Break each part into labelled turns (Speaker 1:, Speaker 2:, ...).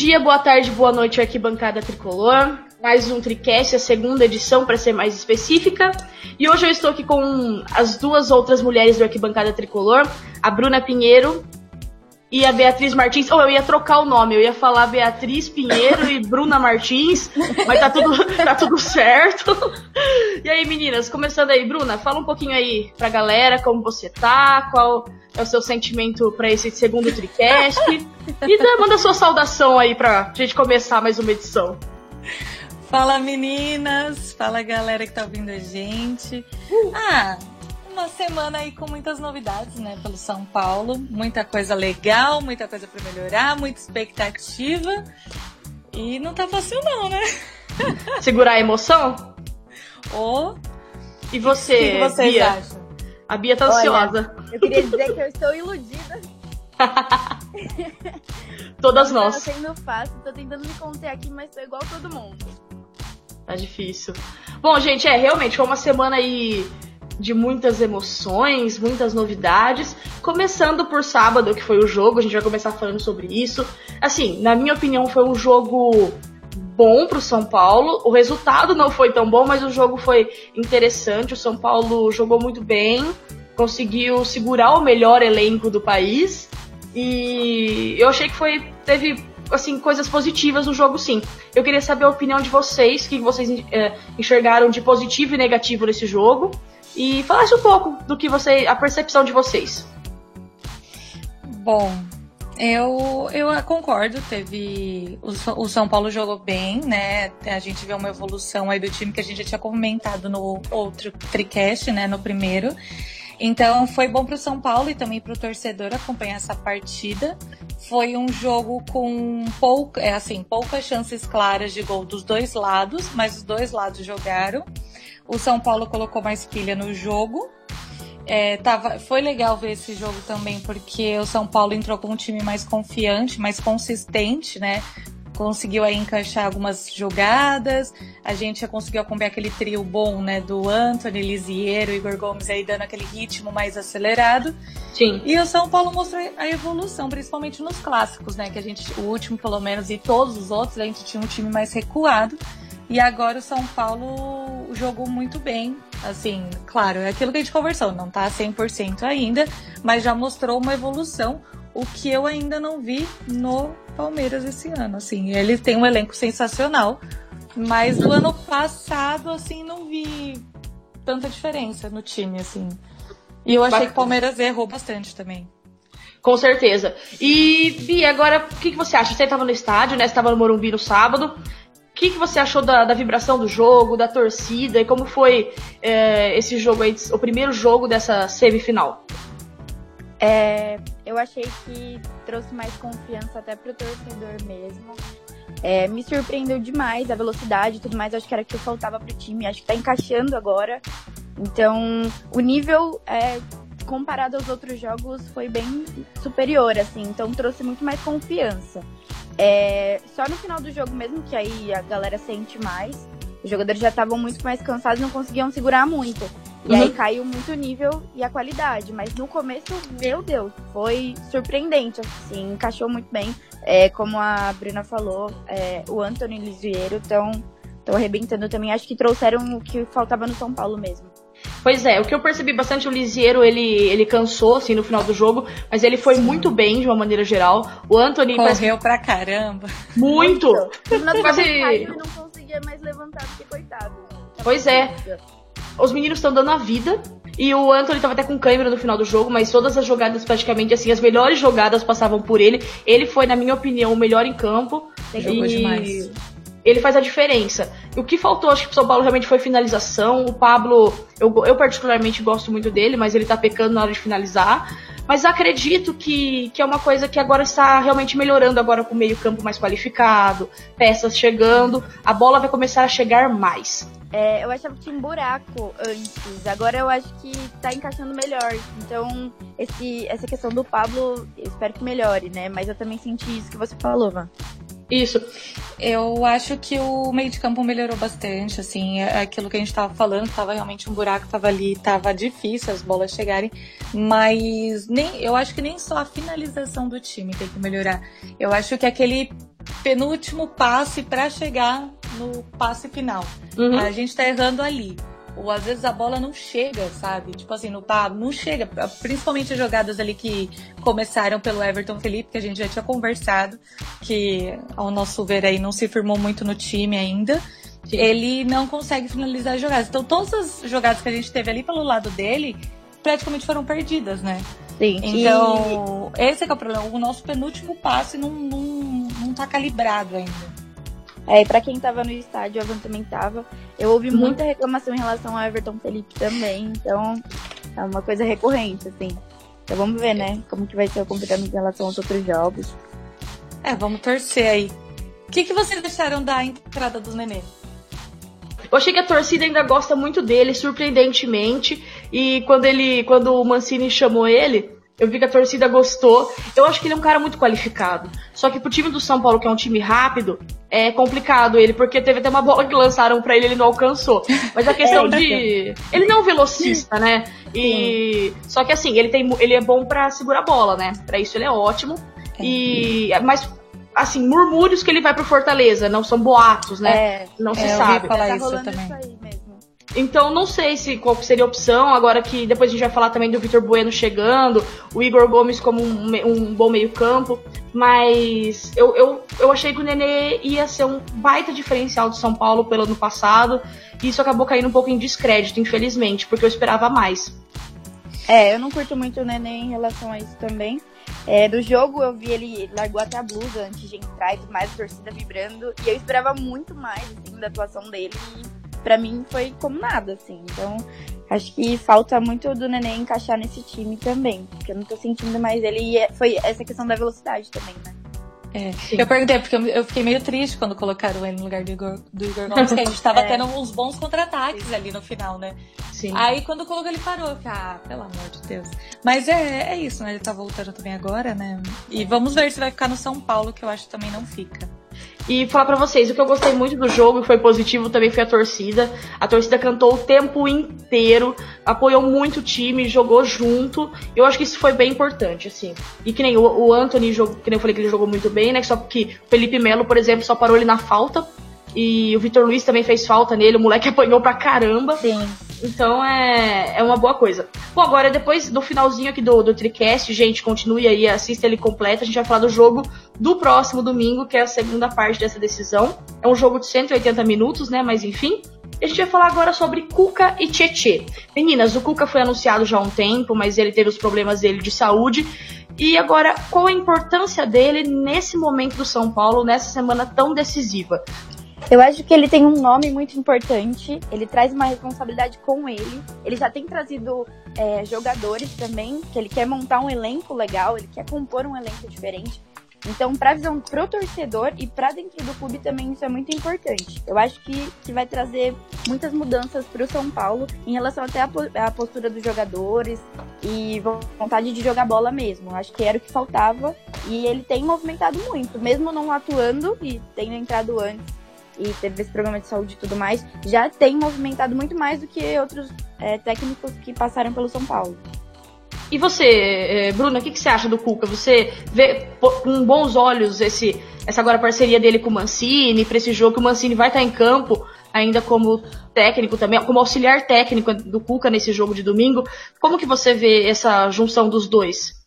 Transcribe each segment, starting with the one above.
Speaker 1: Dia, boa tarde, boa noite, arquibancada tricolor. Mais um Tricast, a segunda edição, para ser mais específica. E hoje eu estou aqui com as duas outras mulheres do arquibancada tricolor, a Bruna Pinheiro e a Beatriz Martins. Ou oh, eu ia trocar o nome, eu ia falar Beatriz Pinheiro e Bruna Martins, mas tá tudo, tá tudo certo. E aí, meninas, começando aí, Bruna, fala um pouquinho aí pra galera como você tá, qual é o seu sentimento para esse segundo Tricast. e manda sua saudação aí pra gente começar mais uma edição.
Speaker 2: Fala meninas, fala galera que tá ouvindo a gente. Uh. Ah, uma semana aí com muitas novidades, né, pelo São Paulo. Muita coisa legal, muita coisa para melhorar, muita expectativa. E não tá fácil não, né?
Speaker 1: Segurar a emoção?
Speaker 2: Oh.
Speaker 1: E você, o que,
Speaker 2: vocês Bia? acham?
Speaker 1: A Bia tá ansiosa.
Speaker 3: Eu queria dizer que eu estou iludida.
Speaker 1: Todas nós.
Speaker 3: Tá sendo fácil, tô tentando me conter aqui, mas tô igual todo mundo.
Speaker 1: Tá difícil. Bom, gente, é, realmente foi uma semana aí de muitas emoções, muitas novidades. Começando por sábado, que foi o jogo, a gente vai começar falando sobre isso. Assim, na minha opinião, foi um jogo bom pro São Paulo. O resultado não foi tão bom, mas o jogo foi interessante. O São Paulo jogou muito bem, conseguiu segurar o melhor elenco do país. E eu achei que foi teve assim coisas positivas no jogo, sim. Eu queria saber a opinião de vocês, o que vocês é, enxergaram de positivo e negativo nesse jogo e falasse um pouco do que você, a percepção de vocês.
Speaker 2: Bom, eu, eu concordo, teve. O, o, São Paulo jogou bem, né? A gente vê uma evolução aí do time que a gente já tinha comentado no outro tricast, né? No primeiro. Então foi bom para o São Paulo e também para o torcedor acompanhar essa partida. Foi um jogo com pouca, é assim, poucas chances claras de gol dos dois lados, mas os dois lados jogaram. O São Paulo colocou mais pilha no jogo. É, tava, foi legal ver esse jogo também, porque o São Paulo entrou com um time mais confiante, mais consistente, né? Conseguiu aí encaixar algumas jogadas. A gente já conseguiu acompanhar aquele trio bom, né? Do Anthony, Lisiero, Igor Gomes aí dando aquele ritmo mais acelerado.
Speaker 1: Sim.
Speaker 2: E o São Paulo mostrou a evolução, principalmente nos clássicos, né? Que a gente, o último pelo menos, e todos os outros, a gente tinha um time mais recuado. E agora o São Paulo jogou muito bem. Assim, claro, é aquilo que a gente conversou, não tá 100% ainda, mas já mostrou uma evolução, o que eu ainda não vi no Palmeiras esse ano. Assim, ele tem um elenco sensacional, mas do ano passado, assim, não vi tanta diferença no time, assim. E eu achei que o Palmeiras errou bastante também.
Speaker 1: Com certeza. E, Bia, agora, o que, que você acha? Você estava no estádio, né? Você estava no Morumbi no sábado que, que você achou da, da, vibração do jogo, da torcida e como foi é, esse jogo aí, o primeiro jogo dessa semifinal?
Speaker 3: É, eu achei que trouxe mais confiança até pro torcedor mesmo. É, me surpreendeu demais a velocidade e tudo mais. Acho que era o que faltava pro time. Acho que tá encaixando agora. Então, o nível é, comparado aos outros jogos foi bem superior, assim. Então, trouxe muito mais confiança. É, só no final do jogo mesmo, que aí a galera sente mais. Os jogadores já estavam muito mais cansados e não conseguiam segurar muito. E uhum. aí caiu muito o nível e a qualidade. Mas no começo, meu Deus, foi surpreendente, assim, encaixou muito bem. É, como a Bruna falou, é, o Anthony e o Lisieiro estão arrebentando também. Acho que trouxeram o que faltava no São Paulo mesmo.
Speaker 1: Pois é, o que eu percebi bastante, o Lisieiro, ele, ele cansou, assim, no final do jogo, mas ele foi Sim. muito bem, de uma maneira geral. O Anthony...
Speaker 2: Correu parece... pra caramba.
Speaker 1: Muito!
Speaker 3: muito. Ele não conseguia mais levantar, porque coitado.
Speaker 1: Pois é. Os meninos estão dando a vida, e o Anthony tava até com câmera no final do jogo, mas todas as jogadas, praticamente assim, as melhores jogadas passavam por ele. Ele foi, na minha opinião, o melhor em campo.
Speaker 2: Jogou e... demais
Speaker 1: ele faz a diferença. O que faltou, acho que pro São Paulo realmente foi finalização. O Pablo, eu, eu particularmente gosto muito dele, mas ele tá pecando na hora de finalizar. Mas acredito que, que é uma coisa que agora está realmente melhorando agora com o meio campo mais qualificado, peças chegando, a bola vai começar a chegar mais.
Speaker 3: É, eu achava que tinha um buraco antes, agora eu acho que tá encaixando melhor. Então, esse, essa questão do Pablo, espero que melhore, né? Mas eu também senti isso que você falou, Van.
Speaker 1: Isso.
Speaker 2: Eu acho que o meio de campo melhorou bastante, assim, é aquilo que a gente tava falando, tava realmente um buraco, tava ali, tava difícil as bolas chegarem, mas nem, eu acho que nem só a finalização do time tem que melhorar. Eu acho que aquele penúltimo passe para chegar no passe final. Uhum. A gente tá errando ali. Ou às vezes a bola não chega, sabe? Tipo assim, no pá, não chega. Principalmente as jogadas ali que começaram pelo Everton Felipe, que a gente já tinha conversado, que ao nosso ver aí não se firmou muito no time ainda. Ele não consegue finalizar as jogadas. Então todas as jogadas que a gente teve ali pelo lado dele praticamente foram perdidas, né?
Speaker 3: Sim.
Speaker 2: Então, e... esse é, é o problema. O nosso penúltimo passe não, não, não tá calibrado ainda.
Speaker 3: É, pra quem tava no estádio, eu também tava. Eu ouvi uhum. muita reclamação em relação ao Everton Felipe também, então é uma coisa recorrente, assim. Então vamos ver, né, como que vai ser o comportamento em relação aos outros jogos.
Speaker 2: É, vamos torcer aí. O que, que vocês deixaram da entrada dos nenê?
Speaker 1: Eu achei que a torcida ainda gosta muito dele, surpreendentemente. E quando ele, quando o Mancini chamou ele, eu vi que a torcida gostou. Eu acho que ele é um cara muito qualificado. Só que pro time do São Paulo, que é um time rápido, é complicado ele, porque teve até uma bola que lançaram para ele ele não alcançou. Mas a questão de. Ele não é um velocista, né? E. Só que assim, ele, tem, ele é bom para segurar a bola, né? Para isso ele é ótimo. E. Mas assim, murmúrios que ele vai pro Fortaleza, não são boatos, né?
Speaker 2: É,
Speaker 1: não se
Speaker 2: é,
Speaker 1: sabe.
Speaker 2: Falar tá isso também. Isso
Speaker 1: então não sei se qual seria a opção, agora que depois a gente vai falar também do Vitor Bueno chegando, o Igor Gomes como um, um bom meio-campo, mas eu, eu, eu achei que o Nenê ia ser um baita diferencial do São Paulo pelo ano passado, e isso acabou caindo um pouco em descrédito, infelizmente, porque eu esperava mais.
Speaker 3: É, eu não curto muito o Nenê em relação a isso também. É, do jogo eu vi ele largou até a blusa antes de entrar e mais, a torcida vibrando. E eu esperava muito mais assim, da atuação dele. E pra mim foi como nada, assim. Então, acho que falta muito do Neném encaixar nesse time também. Porque eu não tô sentindo mais ele. E é, foi essa questão da velocidade também, né?
Speaker 2: É. Eu perguntei, porque eu fiquei meio triste quando colocaram ele no lugar do Igor, do Igor Gomes, porque a gente tava é. tendo uns bons contra-ataques ali no final, né? Sim. Aí quando colocou ele parou, eu fiquei, ah, pelo amor de Deus. Mas é, é isso, né? Ele tá voltando também agora, né? E vamos ver se vai ficar no São Paulo, que eu acho que também não fica.
Speaker 1: E falar para vocês, o que eu gostei muito do jogo e foi positivo também foi a torcida. A torcida cantou o tempo inteiro, apoiou muito o time, jogou junto. Eu acho que isso foi bem importante, assim. E que nem o, o Anthony, jogou, que nem eu falei que ele jogou muito bem, né? Só que o Felipe Melo, por exemplo, só parou ele na falta. E o Vitor Luiz também fez falta nele, o moleque apanhou pra caramba.
Speaker 3: Sim.
Speaker 1: Então é, é uma boa coisa. Bom, agora depois do finalzinho aqui do, do Tricast, gente, continue aí, assista ele completo. A gente vai falar do jogo do próximo domingo, que é a segunda parte dessa decisão. É um jogo de 180 minutos, né? Mas enfim. A gente vai falar agora sobre Cuca e Tietê. Meninas, o Cuca foi anunciado já há um tempo, mas ele teve os problemas dele de saúde. E agora, qual a importância dele nesse momento do São Paulo, nessa semana tão decisiva?
Speaker 3: Eu acho que ele tem um nome muito importante, ele traz uma responsabilidade com ele. Ele já tem trazido é, jogadores também, que ele quer montar um elenco legal, ele quer compor um elenco diferente. Então, para visão pro torcedor e para dentro do clube também isso é muito importante. Eu acho que, que vai trazer muitas mudanças para o São Paulo em relação até à postura dos jogadores e vontade de jogar bola mesmo. Acho que era o que faltava e ele tem movimentado muito, mesmo não atuando e tendo entrado antes e teve esse programa de saúde e tudo mais, já tem movimentado muito mais do que outros é, técnicos que passaram pelo São Paulo.
Speaker 1: E você, é, Bruna, o que, que, você acha do Cuca? Você vê com bons olhos esse, essa agora parceria dele com o Mancini, para esse jogo que o Mancini vai estar em campo ainda como técnico também, como auxiliar técnico do Cuca nesse jogo de domingo. Como que você vê essa junção dos dois?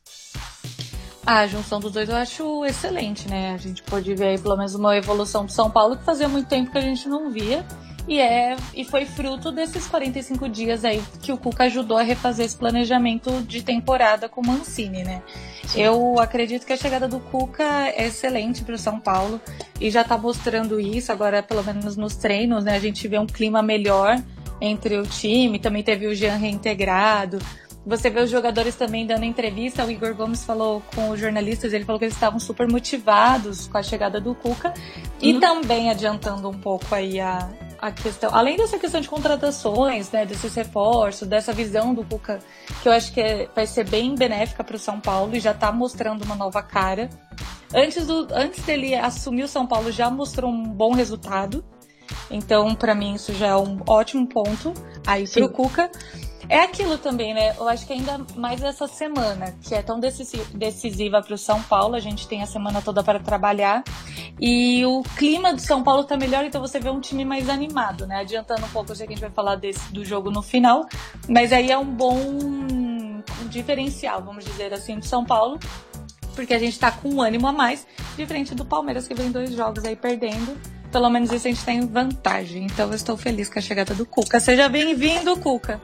Speaker 2: A junção dos dois eu acho excelente, né? A gente pode ver aí pelo menos uma evolução do São Paulo que fazia muito tempo que a gente não via. E, é, e foi fruto desses 45 dias aí que o Cuca ajudou a refazer esse planejamento de temporada com o Mancini, né? Sim. Eu acredito que a chegada do Cuca é excelente para o São Paulo e já está mostrando isso agora, pelo menos nos treinos, né? A gente vê um clima melhor entre o time, também teve o Jean reintegrado, você vê os jogadores também dando entrevista. O Igor Gomes falou com os jornalistas, ele falou que eles estavam super motivados com a chegada do Cuca uhum. e também adiantando um pouco aí a, a questão, além dessa questão de contratações, né, desses reforços, dessa visão do Cuca, que eu acho que é, vai ser bem benéfica para o São Paulo e já está mostrando uma nova cara. Antes, do, antes dele assumir o São Paulo, já mostrou um bom resultado. Então, para mim, isso já é um ótimo ponto aí para o Cuca. É aquilo também, né? Eu acho que ainda mais essa semana, que é tão decisiva para o São Paulo, a gente tem a semana toda para trabalhar. E o clima do São Paulo tá melhor, então você vê um time mais animado, né? Adiantando um pouco, eu sei que a gente vai falar desse, do jogo no final, mas aí é um bom diferencial, vamos dizer assim, do São Paulo, porque a gente tá com um ânimo a mais, diferente do Palmeiras, que vem dois jogos aí perdendo. Pelo menos isso a gente tem vantagem. Então eu estou feliz com a chegada do Cuca. Seja bem-vindo, Cuca.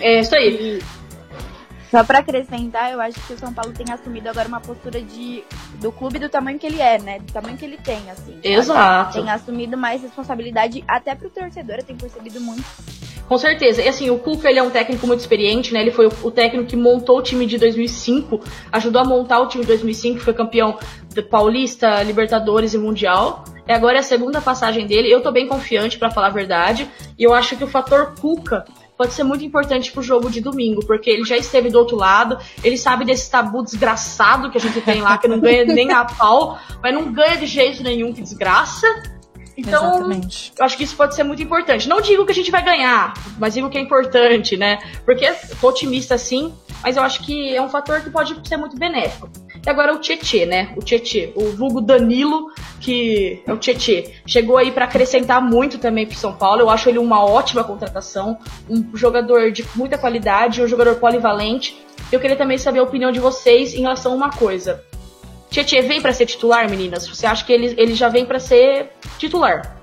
Speaker 1: É isso aí.
Speaker 3: Só para acrescentar, eu acho que o São Paulo tem assumido agora uma postura de do clube do tamanho que ele é, né? Do tamanho que ele tem, assim.
Speaker 1: Exato.
Speaker 3: Tem assumido mais responsabilidade até pro torcedor, eu tenho percebido muito.
Speaker 1: Com certeza. E assim, o Cuca ele é um técnico muito experiente, né? Ele foi o, técnico que montou o time de 2005, ajudou a montar o time de 2005, foi campeão do Paulista, Libertadores e Mundial. E agora é a segunda passagem dele. Eu tô bem confiante, para falar a verdade. E eu acho que o fator Cuca pode ser muito importante pro jogo de domingo, porque ele já esteve do outro lado, ele sabe desse tabu desgraçado que a gente tem lá, que não ganha nem a pau, mas não ganha de jeito nenhum, que desgraça. Então, Exatamente. eu acho que isso pode ser muito importante. Não digo que a gente vai ganhar, mas digo que é importante, né? Porque tô otimista sim, mas eu acho que é um fator que pode ser muito benéfico. E agora o Tietê, né? O Tietê, o vulgo Danilo, que é o Tietê. Chegou aí para acrescentar muito também pro São Paulo. Eu acho ele uma ótima contratação, um jogador de muita qualidade, um jogador polivalente. Eu queria também saber a opinião de vocês em relação a uma coisa. Tietê vem para ser titular, meninas? Você acha que ele, ele já vem para ser titular?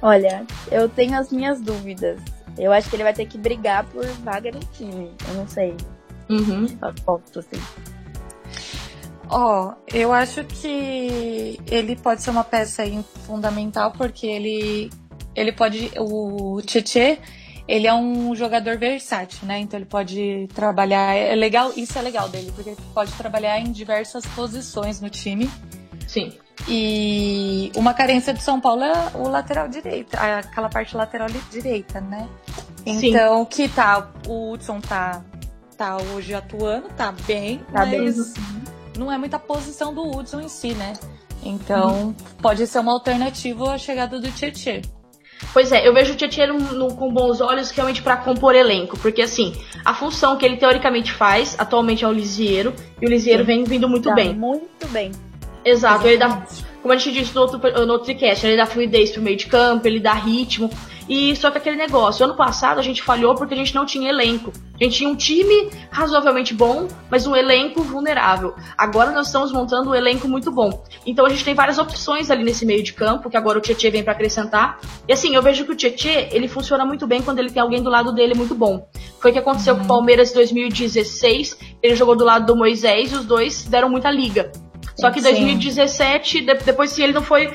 Speaker 3: Olha, eu tenho as minhas dúvidas. Eu acho que ele vai ter que brigar por vaga no time. Eu não sei.
Speaker 1: Uhum.
Speaker 3: Aposto, assim.
Speaker 2: Ó, oh, eu acho que ele pode ser uma peça fundamental porque ele ele pode o Tietê, ele é um jogador versátil, né? Então ele pode trabalhar, é legal, isso é legal dele, porque ele pode trabalhar em diversas posições no time.
Speaker 1: Sim.
Speaker 2: E uma carência do São Paulo é o lateral direito, aquela parte lateral direita, né? Então, Sim. que tá, o Hudson tá, tá hoje atuando, tá bem, tá mas bem. não é muita posição do Hudson em si, né? Então, uhum. pode ser uma alternativa à chegada do Tietchan.
Speaker 1: Pois é, eu vejo o Tietchan com bons olhos realmente para compor elenco, porque assim, a função que ele teoricamente faz atualmente é o Lisieiro, e o Lisieiro vem vindo muito
Speaker 3: tá
Speaker 1: bem.
Speaker 3: Muito bem.
Speaker 1: Exato, ele dá, como a gente disse no outro, no outro podcast, ele dá fluidez pro meio de campo, ele dá ritmo. E só que aquele negócio, ano passado a gente falhou porque a gente não tinha elenco. A gente tinha um time razoavelmente bom, mas um elenco vulnerável. Agora nós estamos montando um elenco muito bom. Então a gente tem várias opções ali nesse meio de campo, que agora o Tietchan vem para acrescentar. E assim, eu vejo que o Tietchan, ele funciona muito bem quando ele tem alguém do lado dele muito bom. Foi o que aconteceu com o Palmeiras em 2016. Ele jogou do lado do Moisés e os dois deram muita liga. Só que em 2017, de, depois ele não foi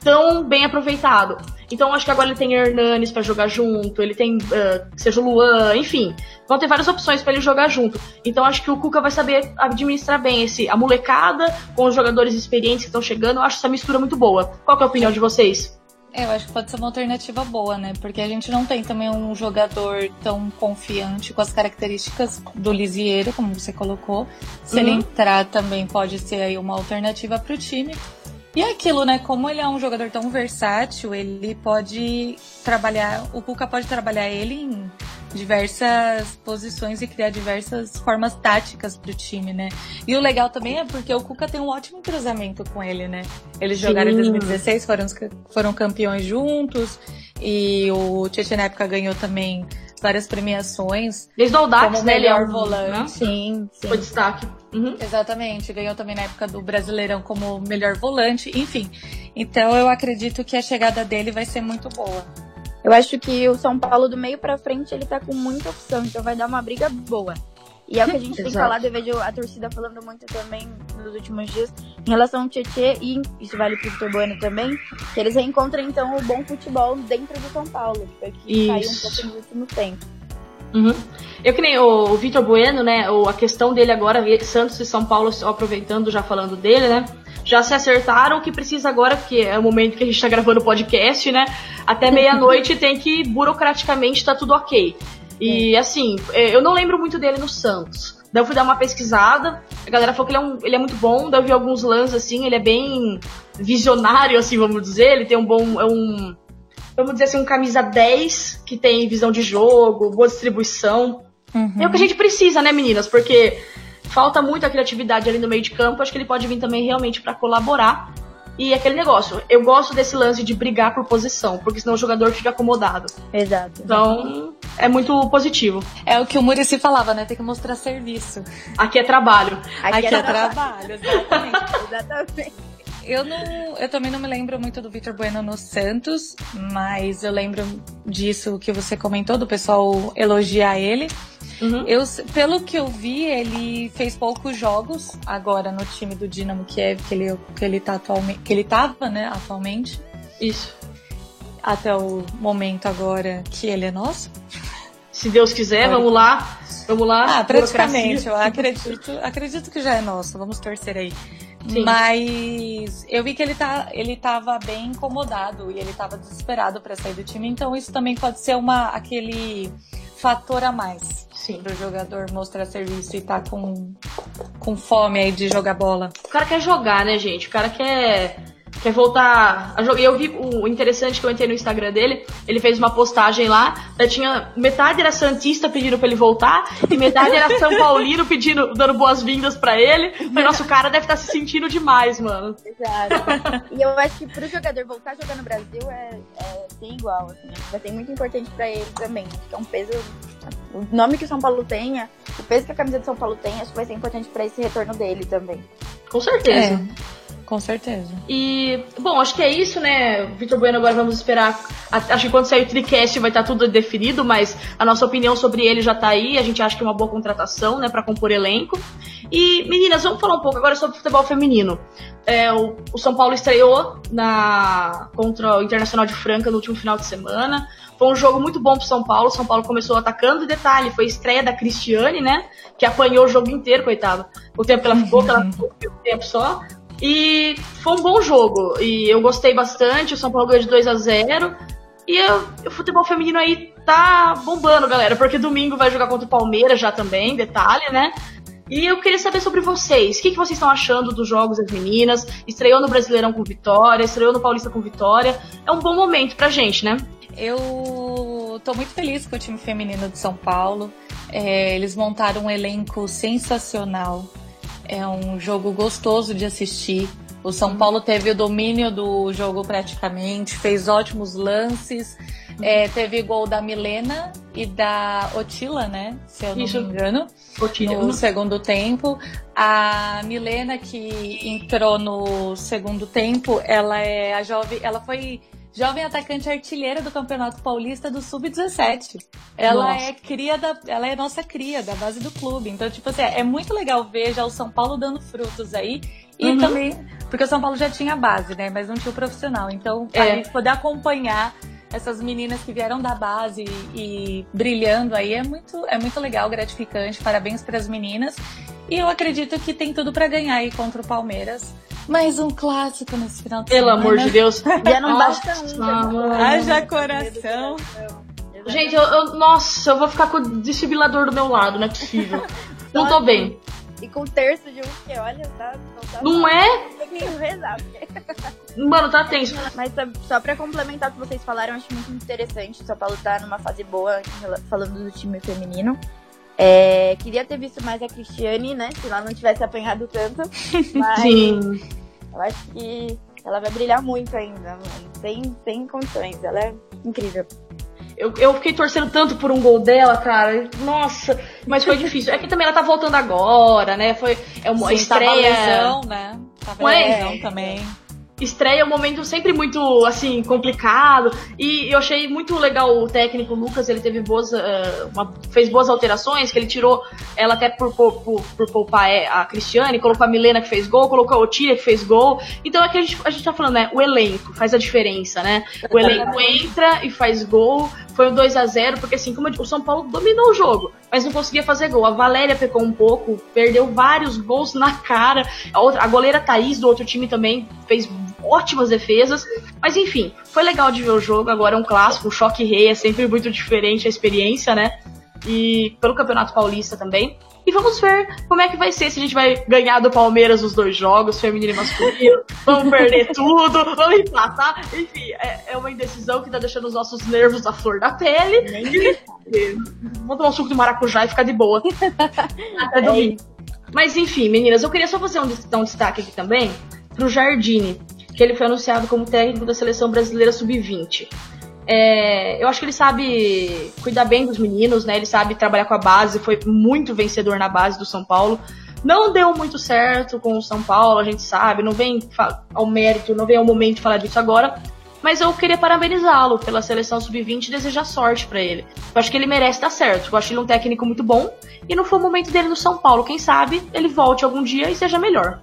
Speaker 1: tão bem aproveitado. Então acho que agora ele tem Hernanes para jogar junto, ele tem uh, seja o Luan, enfim. Vão ter várias opções para ele jogar junto. Então acho que o Cuca vai saber administrar bem esse a molecada com os jogadores experientes que estão chegando. Eu acho essa mistura muito boa. Qual é a opinião de vocês?
Speaker 2: É, eu acho que pode ser uma alternativa boa, né? Porque a gente não tem também um jogador tão confiante com as características do Lisieiro, como você colocou. Se uhum. ele entrar também pode ser aí uma alternativa para o time. E é aquilo, né? Como ele é um jogador tão versátil, ele pode trabalhar. O Cuca pode trabalhar ele em diversas posições e criar diversas formas táticas pro time, né? E o legal também é porque o Cuca tem um ótimo cruzamento com ele, né? Eles Sim. jogaram em 2016, foram, foram campeões juntos, e o Tietchan na época ganhou também várias premiações.
Speaker 1: Desde o Audax,
Speaker 2: né? Melhor é volante. Né?
Speaker 3: Sim, sim.
Speaker 1: Foi destaque.
Speaker 2: Uhum. Exatamente. Ganhou também na época do Brasileirão como melhor volante. Enfim. Então eu acredito que a chegada dele vai ser muito boa.
Speaker 3: Eu acho que o São Paulo do meio para frente ele tá com muita opção, então vai dar uma briga boa. E é o que a gente tem falado, eu vejo a torcida falando muito também nos últimos dias em relação ao Tietê e isso vale pro Vitor Bueno também, que eles reencontram então o bom futebol dentro do São Paulo, que caiu um pouco nos últimos tempos.
Speaker 1: Uhum. Eu que nem o, o Vitor Bueno, né? O, a questão dele agora, Santos e São Paulo aproveitando, já falando dele, né? Já se acertaram o que precisa agora, que é o momento que a gente tá gravando o podcast, né? Até meia-noite tem que, burocraticamente, tá tudo ok. E assim, é, eu não lembro muito dele no Santos. Daí eu fui dar uma pesquisada, a galera falou que ele é, um, ele é muito bom, daí eu vi alguns lances assim, ele é bem visionário, assim, vamos dizer, ele tem um bom. É um, vamos dizer assim, um camisa 10 que tem visão de jogo, boa distribuição. Uhum. É o que a gente precisa, né, meninas? Porque falta muito a criatividade ali no meio de campo. Acho que ele pode vir também realmente para colaborar. E aquele negócio, eu gosto desse lance de brigar por posição, porque senão o jogador fica acomodado.
Speaker 3: Exato.
Speaker 1: Então, é muito positivo.
Speaker 2: É o que o Murici falava, né? Tem que mostrar serviço.
Speaker 1: Aqui é trabalho.
Speaker 2: Aqui, Aqui é, é, trabalho, exatamente. exatamente. Eu, não, eu também não me lembro muito do Vitor Bueno no Santos, mas eu lembro disso que você comentou, do pessoal elogiar ele. Uhum. Eu, pelo que eu vi, ele fez poucos jogos agora no time do Dinamo Kiev que ele, que ele tá atualmente, que ele tava, né, atualmente.
Speaker 1: Isso.
Speaker 2: Até o momento agora que ele é nosso.
Speaker 1: Se Deus quiser, vamos lá. Vamos lá.
Speaker 2: Ah, praticamente. Eu acredito, acredito que já é nosso. Vamos torcer aí. Sim. Mas eu vi que ele, tá, ele tava bem incomodado e ele tava desesperado para sair do time. Então isso também pode ser uma aquele fator a mais Sim. pro jogador mostrar serviço e tá com, com fome aí de jogar bola.
Speaker 1: O cara quer jogar, né, gente? O cara quer quer voltar a jogar. E eu vi o interessante que eu entrei no Instagram dele, ele fez uma postagem lá, tinha metade era Santista pedindo pra ele voltar, e metade era São Paulino pedindo, dando boas-vindas pra ele. Mas nosso cara deve estar tá se sentindo demais, mano.
Speaker 3: Exato. E eu acho que pro jogador voltar a jogar no Brasil é, é sem igual, assim. Vai ser muito importante pra ele também. Acho que é um peso. O nome que o São Paulo tenha, o peso que a camisa de São Paulo tem, acho que vai ser importante pra esse retorno dele também.
Speaker 1: Com certeza.
Speaker 2: É. Com certeza.
Speaker 1: E, bom, acho que é isso, né? Vitor Bueno, agora vamos esperar. Acho que quando sair o Tricast vai estar tudo definido, mas a nossa opinião sobre ele já tá aí. A gente acha que é uma boa contratação, né, para compor elenco. E, meninas, vamos falar um pouco agora sobre futebol feminino. É, o, o, São Paulo estreou na contra o Internacional de Franca no último final de semana. Foi um jogo muito bom pro São Paulo. São Paulo começou atacando. Detalhe, foi estreia da Cristiane, né? Que apanhou o jogo inteiro, coitado. O tempo que ela ficou, que ela ficou um tempo só. E foi um bom jogo. E eu gostei bastante. O São Paulo ganhou de 2 a 0 E eu, o futebol feminino aí tá bombando, galera. Porque domingo vai jogar contra o Palmeiras já também, detalhe, né? E eu queria saber sobre vocês. O que, que vocês estão achando dos jogos das meninas? Estreou no Brasileirão com vitória, estreou no Paulista com vitória. É um bom momento pra gente, né?
Speaker 2: Eu tô muito feliz com o time feminino de São Paulo. É, eles montaram um elenco sensacional. É um jogo gostoso de assistir. O São Paulo teve o domínio do jogo praticamente, fez ótimos lances. É, teve gol da Milena e da Otila, né? Se eu não Isso. me engano. Otila. No segundo tempo. A Milena, que entrou no segundo tempo, ela é a jovem. Ela foi jovem atacante artilheira do Campeonato Paulista do Sub-17. Ela nossa. é cria da, ela é nossa cria da base do clube. Então, tipo assim, é muito legal ver já o São Paulo dando frutos aí. E uhum. também, porque o São Paulo já tinha base, né? Mas não tinha o profissional. Então, é. a gente poder acompanhar essas meninas que vieram da base e, e brilhando aí é muito, é muito legal, gratificante. Parabéns para as meninas. E eu acredito que tem tudo para ganhar aí contra o Palmeiras. Mais um clássico nesse final de
Speaker 1: Pelo
Speaker 2: semana.
Speaker 1: amor de Deus.
Speaker 3: Já não basta um.
Speaker 2: Haja coração.
Speaker 1: Gente, eu, eu, nossa, eu vou ficar com o desfibrilador do meu lado, não é possível. não tô bem.
Speaker 3: E com um terço de um que, olha, tá,
Speaker 1: não tá. Não é? Tem que
Speaker 3: rezar.
Speaker 1: Mano, tá tenso.
Speaker 3: Mas só pra complementar o que vocês falaram, acho muito interessante. O São Paulo tá numa fase boa, falando do time feminino. É, queria ter visto mais a Cristiane, né? Se ela não tivesse apanhado tanto. Mas Sim. Eu acho que ela vai brilhar muito ainda. Tem, tem condições. Ela é incrível.
Speaker 1: Eu, eu fiquei torcendo tanto por um gol dela, cara. Nossa, mas foi difícil. É que também ela tá voltando agora, né? Foi é uma Sim, estreia. Tava
Speaker 2: lesão, né? Tava lesão é, também
Speaker 1: estreia é um momento sempre muito, assim, complicado. E eu achei muito legal o técnico Lucas, ele teve boas. Uh, uma, fez boas alterações, que ele tirou ela até por, por, por, por poupar é, a Cristiane, colocou a Milena que fez gol, colocou a Otília que fez gol. Então é que a gente, a gente tá falando, né? O elenco faz a diferença, né? O elenco entra e faz gol. Foi um 2 a 0 porque assim, como o São Paulo dominou o jogo, mas não conseguia fazer gol. A Valéria pecou um pouco, perdeu vários gols na cara. A, outra, a goleira Thaís do outro time também fez ótimas defesas. Mas enfim, foi legal de ver o jogo. Agora é um clássico, o choque rei é sempre muito diferente a experiência, né? e pelo Campeonato Paulista também. E vamos ver como é que vai ser, se a gente vai ganhar do Palmeiras os dois jogos, feminino e masculino, vamos perder tudo, vamos empatar. Enfim, é, é, uma indecisão que tá deixando os nossos nervos à flor da pele. vamos tomar um suco de maracujá e ficar de boa. Até domingo. Mas enfim, meninas, eu queria só fazer um, um destaque aqui também pro Jardine, que ele foi anunciado como técnico da seleção brasileira sub-20. É, eu acho que ele sabe cuidar bem dos meninos, né? Ele sabe trabalhar com a base, foi muito vencedor na base do São Paulo. Não deu muito certo com o São Paulo, a gente sabe, não vem ao mérito, não vem ao momento de falar disso agora. Mas eu queria parabenizá-lo pela seleção sub-20 e desejar sorte para ele. Eu acho que ele merece dar certo. Eu acho ele um técnico muito bom e não foi o momento dele no São Paulo. Quem sabe ele volte algum dia e seja melhor.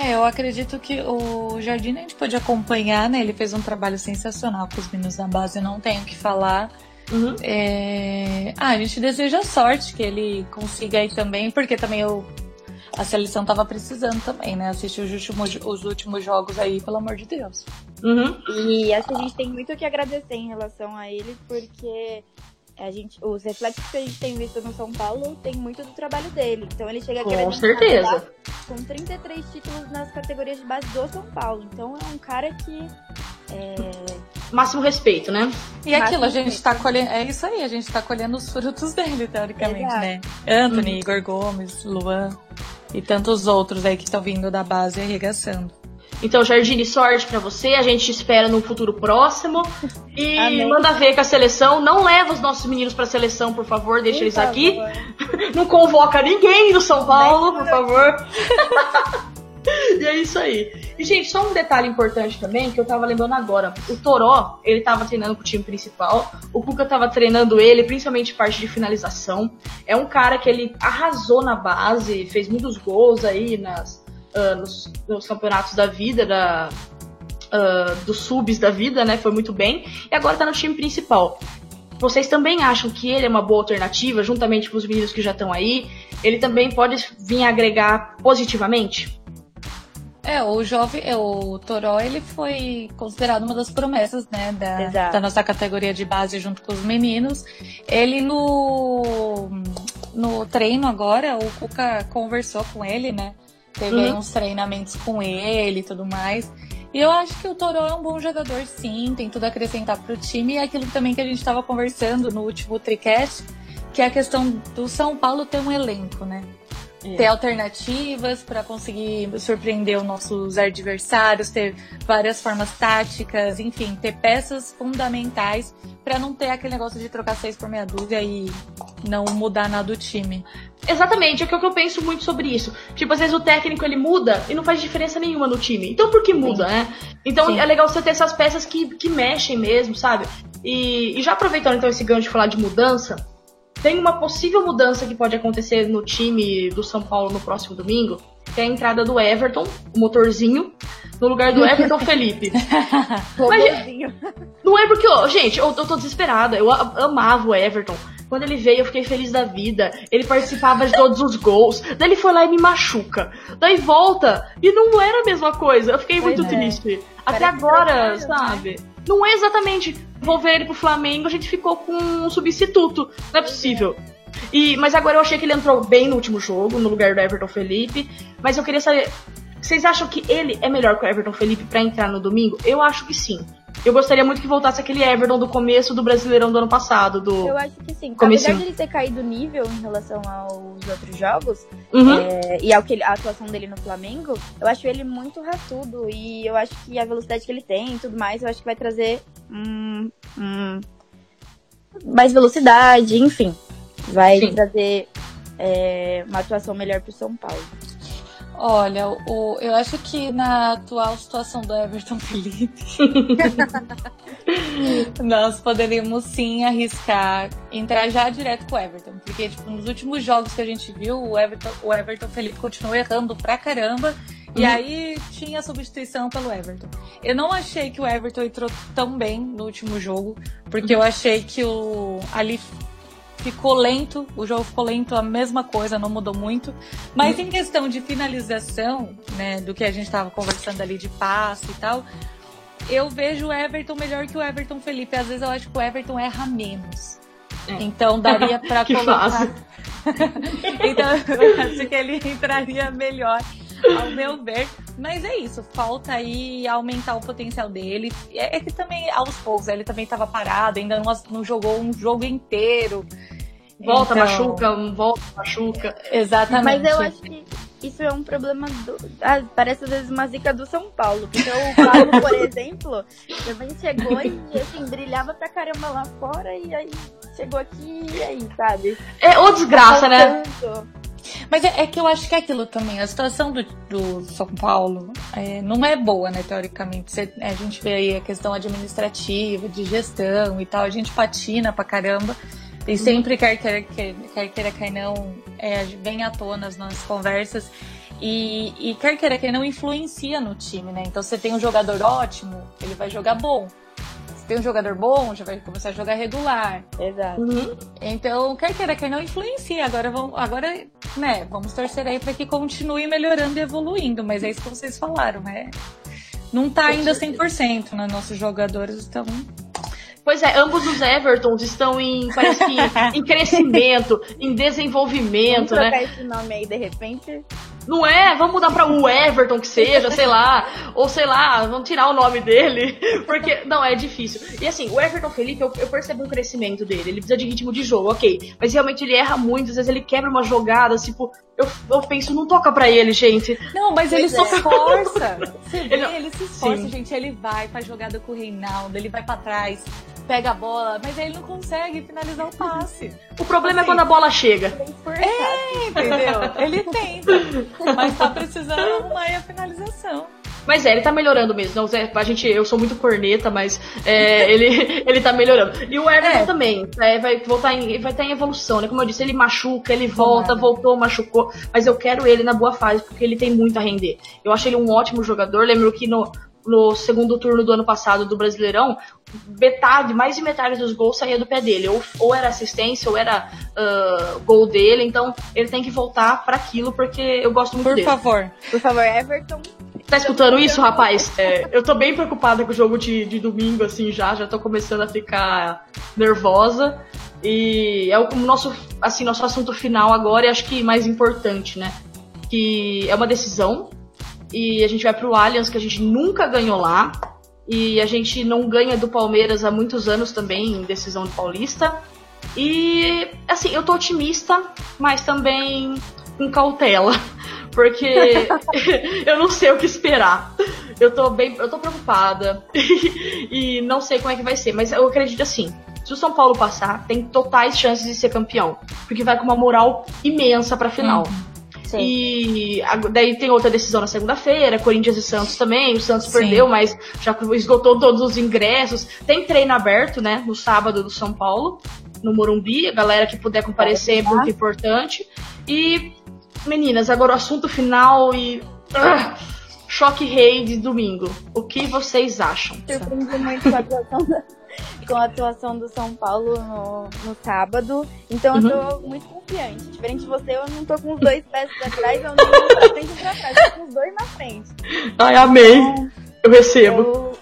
Speaker 2: É, eu acredito que o Jardim a gente pode acompanhar, né? Ele fez um trabalho sensacional com os meninos da base, não tenho o que falar. Uhum. É... Ah, a gente deseja sorte que ele consiga aí também, porque também eu... a seleção tava precisando também, né? Assistir os últimos, os últimos jogos aí, pelo amor de Deus.
Speaker 3: Uhum. E acho que a gente tem muito o que agradecer em relação a ele, porque a gente, os reflexos que a gente tem visto no São Paulo tem muito do trabalho dele. Então ele chega
Speaker 1: com certeza
Speaker 3: com 33 títulos nas categorias de base do São Paulo. Então é um cara que é...
Speaker 1: máximo respeito, né?
Speaker 2: E máximo aquilo a gente respeito. tá colhendo, é isso aí, a gente tá colhendo os frutos dele teoricamente, Exato. né? Anthony, uhum. Igor Gomes, Luan e tantos outros aí que estão vindo da base arregaçando.
Speaker 1: Então, Jardine, sorte para você. A gente te espera no futuro próximo. E Amém. manda ver com a seleção. Não leva os nossos meninos pra seleção, por favor. Deixa por eles favor. aqui. Não convoca ninguém do São Paulo, por favor. e é isso aí. E, gente, só um detalhe importante também que eu tava lembrando agora. O Toró, ele tava treinando com o time principal. O Cuca tava treinando ele, principalmente parte de finalização. É um cara que ele arrasou na base, fez muitos gols aí nas, uh, nos, nos, campeonatos da vida, da, uh, dos subs da vida, né? Foi muito bem. E agora tá no time principal. Vocês também acham que ele é uma boa alternativa, juntamente com os meninos que já estão aí? Ele também pode vir agregar positivamente?
Speaker 2: É, o jovem, é, o Toró, ele foi considerado uma das promessas, né, da, da, nossa categoria de base junto com os meninos. Ele no, no treino agora, o Cuca conversou com ele, né, Teve uhum. uns treinamentos com ele e tudo mais. E eu acho que o Toró é um bom jogador, sim, tem tudo a acrescentar pro time. E é aquilo também que a gente estava conversando no último tricast, que é a questão do São Paulo ter um elenco, né? É. Ter alternativas para conseguir surpreender os nossos adversários, ter várias formas táticas, enfim, ter peças fundamentais para não ter aquele negócio de trocar seis por meia dúzia e não mudar nada do time.
Speaker 1: Exatamente, é que eu penso muito sobre isso. Tipo, às vezes o técnico ele muda e não faz diferença nenhuma no time. Então por que muda, Sim. né? Então Sim. é legal você ter essas peças que, que mexem mesmo, sabe? E, e já aproveitando então esse gancho de falar de mudança, tem uma possível mudança que pode acontecer no time do São Paulo no próximo domingo, que é a entrada do Everton, o motorzinho, no lugar do Everton Felipe. Mas, não é porque, ó, gente, eu, eu tô desesperada. Eu amava o Everton. Quando ele veio, eu fiquei feliz da vida. Ele participava de todos os gols. Daí ele foi lá e me machuca. Daí volta e não era a mesma coisa. Eu fiquei pois muito é. triste. Até agora, né? sabe? Não é exatamente ver ele pro Flamengo, a gente ficou com um substituto. Não é possível. E, mas agora eu achei que ele entrou bem no último jogo, no lugar do Everton Felipe. Mas eu queria saber, vocês acham que ele é melhor que o Everton Felipe para entrar no domingo? Eu acho que sim. Eu gostaria muito que voltasse aquele Everton do começo do Brasileirão do ano passado. Do
Speaker 3: eu acho que sim. Comecinho. Apesar de ele ter caído nível em relação aos outros jogos uhum. é, e ao que, a atuação dele no Flamengo, eu acho ele muito ratudo. E eu acho que a velocidade que ele tem e tudo mais, eu acho que vai trazer hum, hum, mais velocidade, enfim. Vai sim. trazer é, uma atuação melhor pro São Paulo.
Speaker 2: Olha, o, eu acho que na atual situação do Everton Felipe, nós poderíamos sim arriscar entrar já direto com o Everton. Porque, tipo, nos últimos jogos que a gente viu, o Everton, o Everton Felipe continuou errando pra caramba. E uhum. aí tinha substituição pelo Everton. Eu não achei que o Everton entrou tão bem no último jogo, porque uhum. eu achei que o ali ficou lento, o jogo ficou lento, a mesma coisa, não mudou muito. Mas em questão de finalização, né, do que a gente estava conversando ali de passe e tal, eu vejo o Everton melhor que o Everton Felipe. Às vezes eu acho que o Everton erra menos. É. Então daria para colocar. então eu acho que ele entraria melhor, ao meu ver. Mas é isso, falta aí aumentar o potencial dele. É, é que também, aos poucos, ele também estava parado, ainda não, não jogou um jogo inteiro.
Speaker 1: Volta, então... machuca, volta, machuca.
Speaker 2: Exatamente.
Speaker 3: Mas eu acho que isso é um problema do. Ah, parece às vezes uma zica do São Paulo. Porque o Paulo, por exemplo, também chegou e assim, brilhava pra caramba lá fora e aí chegou aqui e aí, sabe?
Speaker 1: É ô desgraça, né?
Speaker 2: Mas é, é, que eu acho que é aquilo também, a situação do, do São Paulo é, não é boa, né, teoricamente. Você, a gente vê aí a questão administrativa, de gestão e tal, a gente patina pra caramba. E sempre quer queira, quer, quer, queira, quer não, é, vem à tona nas nossas conversas. E, e quer queira, quer não influencia no time, né? Então você tem um jogador ótimo, ele vai jogar bom. Tem um jogador bom, já vai começar a jogar regular.
Speaker 3: Exato.
Speaker 2: Uhum. Então, quer queira, quer não influencia. Agora, vamos, agora né, vamos torcer aí para que continue melhorando e evoluindo. Mas é isso que vocês falaram, né? Não tá ainda 100% nos né, nossos jogadores, então
Speaker 1: Pois é, ambos os Evertons estão em, parece que, em crescimento, em desenvolvimento,
Speaker 3: Vamos
Speaker 1: né?
Speaker 3: esse nome aí de repente.
Speaker 1: Não é? Vamos mudar para o Everton que seja, sei lá. Ou sei lá, vamos tirar o nome dele. Porque, não, é difícil. E assim, o Everton Felipe, eu, eu percebo o crescimento dele. Ele precisa de ritmo de jogo, ok. Mas realmente ele erra muito, às vezes ele quebra uma jogada, tipo, eu, eu penso, não toca pra ele, gente.
Speaker 2: Não, mas ele se é. esforça. Você vê, ele, ele se esforça, Sim. gente. Ele vai pra jogada com o Reinaldo, ele vai pra trás, pega a bola, mas ele não consegue finalizar o passe.
Speaker 1: O problema assim, é quando a bola chega.
Speaker 2: É, entendeu? Ele tenta. Mas tá precisando arrumar aí a finalização.
Speaker 1: Mas é, ele tá melhorando mesmo. Não, Zé, a gente, eu sou muito corneta, mas é, ele, ele tá melhorando. E o Everton é. também, é, vai voltar em, vai estar em evolução, né? Como eu disse, ele machuca, ele volta, voltou, machucou. Mas eu quero ele na boa fase, porque ele tem muito a render. Eu acho ele um ótimo jogador. Lembro que no, no segundo turno do ano passado do Brasileirão, metade, mais de metade dos gols saía do pé dele. Ou, ou era assistência, ou era uh, gol dele. Então ele tem que voltar para aquilo, porque eu gosto muito
Speaker 2: Por
Speaker 1: dele.
Speaker 2: Por favor.
Speaker 3: Por favor, Everton.
Speaker 1: Tá escutando isso, rapaz? É, eu tô bem preocupada com o jogo de, de domingo, assim, já. Já tô começando a ficar nervosa. E é o nosso, assim, nosso assunto final agora e acho que mais importante, né? Que é uma decisão e a gente vai pro Allianz, que a gente nunca ganhou lá. E a gente não ganha do Palmeiras há muitos anos também em decisão de Paulista. E assim, eu tô otimista, mas também com cautela, porque eu não sei o que esperar. Eu tô bem, eu tô preocupada e não sei como é que vai ser, mas eu acredito assim. Se o São Paulo passar, tem totais chances de ser campeão, porque vai com uma moral imensa para final. Uhum. Sim. E daí tem outra decisão na segunda-feira, Corinthians e Santos também. O Santos Sim. perdeu, mas já esgotou todos os ingressos. Tem treino aberto, né, no sábado do São Paulo, no Morumbi. A galera que puder comparecer é muito importante. E, meninas, agora o assunto final e. Uh, choque rei de domingo. O que vocês acham?
Speaker 3: Surpreendi muito com a com a atuação do São Paulo no, no sábado. Então eu tô uhum. muito confiante. Diferente de você, eu não tô com os dois pés pra trás, eu nem pra frente pra trás, eu tô com os dois na frente.
Speaker 1: Ai, amei! Então, eu recebo.
Speaker 3: Eu,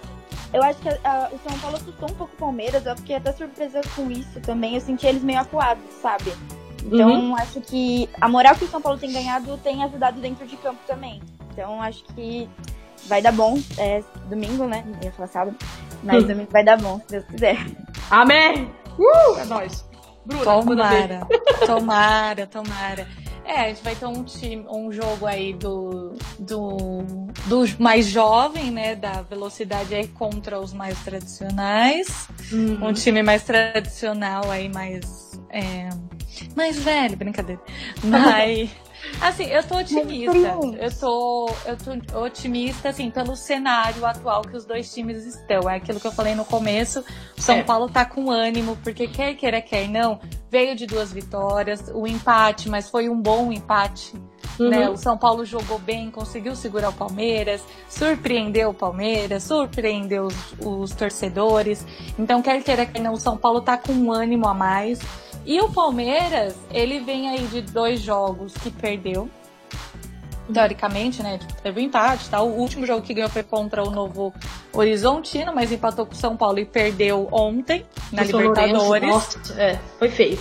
Speaker 3: eu acho que a, a, o São Paulo assustou um pouco o Palmeiras, eu fiquei até surpresa com isso também. Eu senti eles meio acuados, sabe? Então uhum. acho que a moral que o São Paulo tem ganhado tem ajudado dentro de campo também. Então acho que vai dar bom. É domingo, né? Eu ia falar sábado. Mas domingo vai dar bom, se Deus quiser.
Speaker 1: Amém! Uh! É nóis.
Speaker 2: Bruna, tomara, tomara, tomara. É, a gente vai ter um time, um jogo aí do, do, do mais jovem, né? Da velocidade aí contra os mais tradicionais. Uhum. Um time mais tradicional aí, mais. É, mais velho, brincadeira. Mas. Assim, eu tô otimista. Eu tô, eu tô otimista, assim, pelo cenário atual que os dois times estão. É aquilo que eu falei no começo. O São é. Paulo tá com ânimo, porque quer queira, quer não, veio de duas vitórias, o empate, mas foi um bom empate. Uhum. Né? O São Paulo jogou bem, conseguiu segurar o Palmeiras, surpreendeu o Palmeiras, surpreendeu os, os torcedores. Então, quer queira, quer não, o São Paulo tá com um ânimo a mais. E o Palmeiras, ele vem aí de dois jogos que perdeu. Teoricamente, né? Teve um empate, tá? O último jogo que ganhou foi contra o novo Horizontino, mas empatou com o São Paulo e perdeu ontem na Libertadores.
Speaker 1: Nossa, é, foi feio.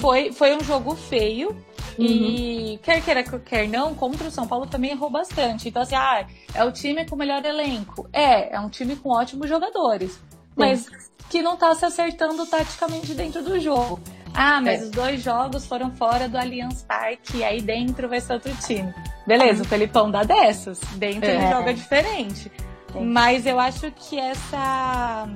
Speaker 2: Foi, foi um jogo feio. Uhum. E quer queira, quer não, contra o São Paulo também errou bastante. Então, assim, ah, é o time com o melhor elenco. É, é um time com ótimos jogadores. Sim. Mas que não tá se acertando taticamente dentro do jogo. Ah, mas é. os dois jogos foram fora do Allianz Parque, e aí dentro vai ser outro time. Beleza, o Felipão dá dessas. Dentro é. ele joga diferente. Sim. Mas eu acho que essa.